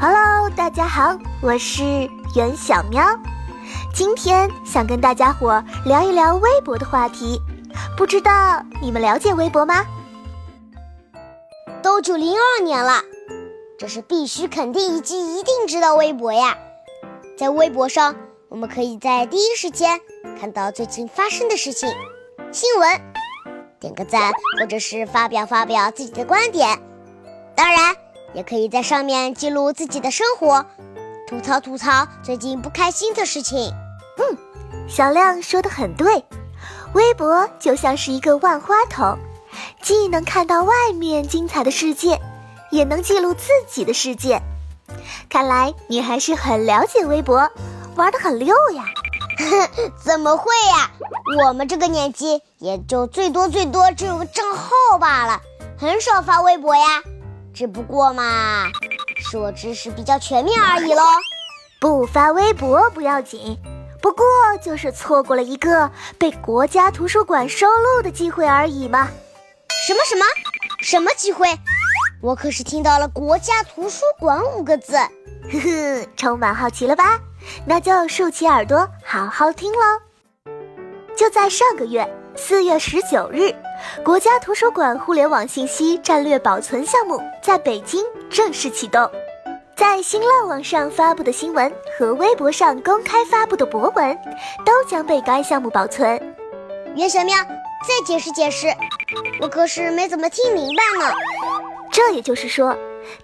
Hello，大家好，我是袁小喵。今天想跟大家伙聊一聊微博的话题，不知道你们了解微博吗？都九零二年了，这是必须、肯定以及一定知道微博呀。在微博上，我们可以在第一时间看到最近发生的事情、新闻，点个赞，或者是发表发表自己的观点。当然。也可以在上面记录自己的生活，吐槽吐槽最近不开心的事情。嗯，小亮说的很对，微博就像是一个万花筒，既能看到外面精彩的世界，也能记录自己的世界。看来你还是很了解微博，玩的很溜呀。怎么会呀？我们这个年纪也就最多最多只有个账号罢了，很少发微博呀。只不过嘛，说知识比较全面而已喽。不发微博不要紧，不过就是错过了一个被国家图书馆收录的机会而已嘛。什么什么什么机会？我可是听到了“国家图书馆”五个字，呵呵，充满好奇了吧？那就竖起耳朵好好听喽。就在上个月四月十九日。国家图书馆互联网信息战略保存项目在北京正式启动，在新浪网上发布的新闻和微博上公开发布的博文，都将被该项目保存。袁小喵，再解释解释，我可是没怎么听明白呢。这也就是说，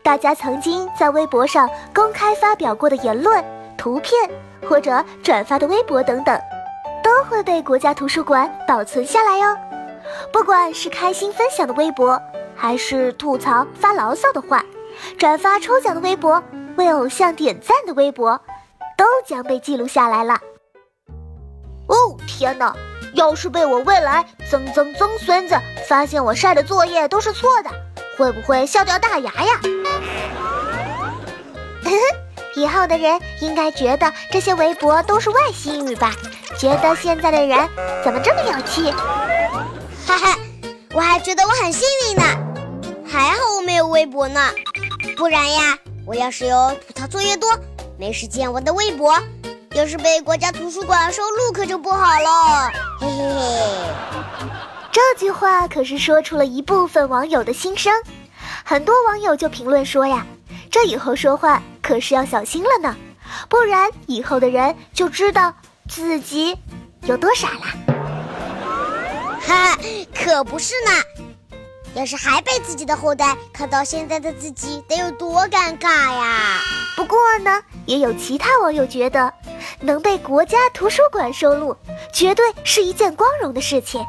大家曾经在微博上公开发表过的言论、图片或者转发的微博等等，都会被国家图书馆保存下来哟。不管是开心分享的微博，还是吐槽发牢骚的话，转发抽奖的微博，为偶像点赞的微博，都将被记录下来了。哦天哪！要是被我未来曾曾曾孙子发现我晒的作业都是错的，会不会笑掉大牙呀？以后的人应该觉得这些微博都是外星语吧？觉得现在的人怎么这么有趣？哈哈，我还觉得我很幸运呢，还好我没有微博呢，不然呀，我要是有吐槽作业多，没时间我的微博，要是被国家图书馆收录可就不好了，嘿嘿嘿。这句话可是说出了一部分网友的心声，很多网友就评论说呀，这以后说话可是要小心了呢，不然以后的人就知道自己有多傻了。哈，可不是呢！要是还被自己的后代看到现在的自己，得有多尴尬呀！不过呢，也有其他网友觉得，能被国家图书馆收录，绝对是一件光荣的事情，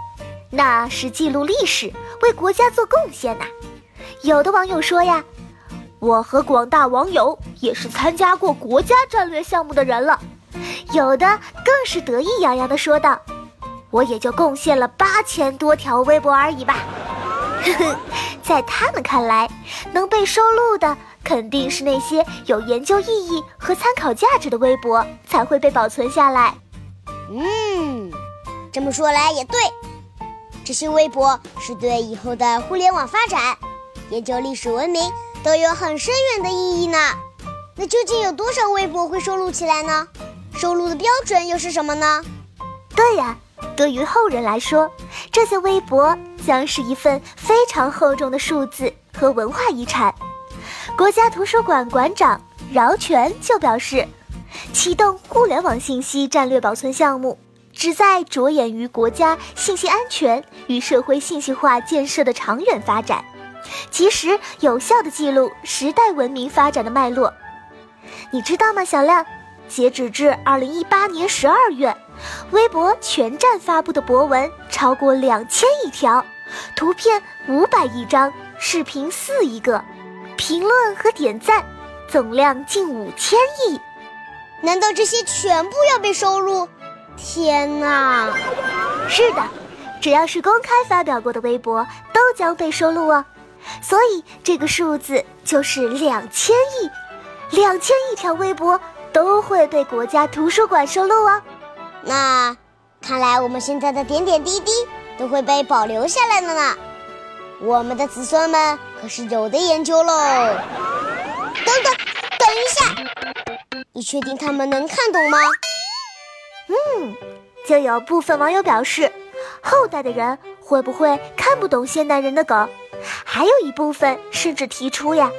那是记录历史，为国家做贡献呐。有的网友说呀，我和广大网友也是参加过国家战略项目的人了。有的更是得意洋洋地说道。我也就贡献了八千多条微博而已吧，呵呵，在他们看来，能被收录的肯定是那些有研究意义和参考价值的微博才会被保存下来。嗯，这么说来也对，这些微博是对以后的互联网发展、研究历史文明都有很深远的意义呢。那究竟有多少微博会收录起来呢？收录的标准又是什么呢？对呀。对于后人来说，这些微博将是一份非常厚重的数字和文化遗产。国家图书馆馆长饶泉就表示，启动互联网信息战略保存项目，旨在着眼于国家信息安全与社会信息化建设的长远发展，及时有效地记录时代文明发展的脉络。你知道吗，小亮？截止至二零一八年十二月。微博全站发布的博文超过两千亿条，图片五百亿张，视频四亿个，评论和点赞总量近五千亿。难道这些全部要被收录？天哪！是的，只要是公开发表过的微博都将被收录哦。所以这个数字就是两千亿，两千亿条微博都会被国家图书馆收录哦。那看来我们现在的点点滴滴都会被保留下来了呢，我们的子孙们可是有的研究喽。等等，等一下你确定他们能看懂吗？嗯，就有部分网友表示，后代的人会不会看不懂现代人的梗？还有一部分甚至提出呀，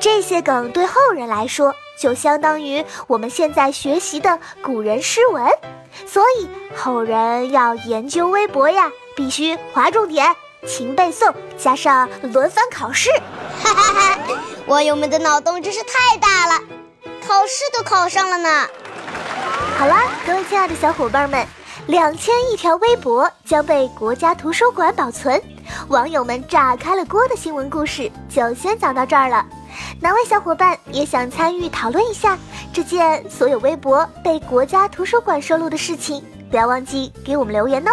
这些梗对后人来说就相当于我们现在学习的古人诗文，所以后人要研究微博呀，必须划重点、勤背诵，加上轮番考试。哈哈哈，网友们的脑洞真是太大了，考试都考上了呢。好啦，各位亲爱的小伙伴们，两千亿条微博将被国家图书馆保存，网友们炸开了锅的新闻故事就先讲到这儿了。哪位小伙伴也想参与讨论一下这件所有微博被国家图书馆收录的事情？不要忘记给我们留言哦。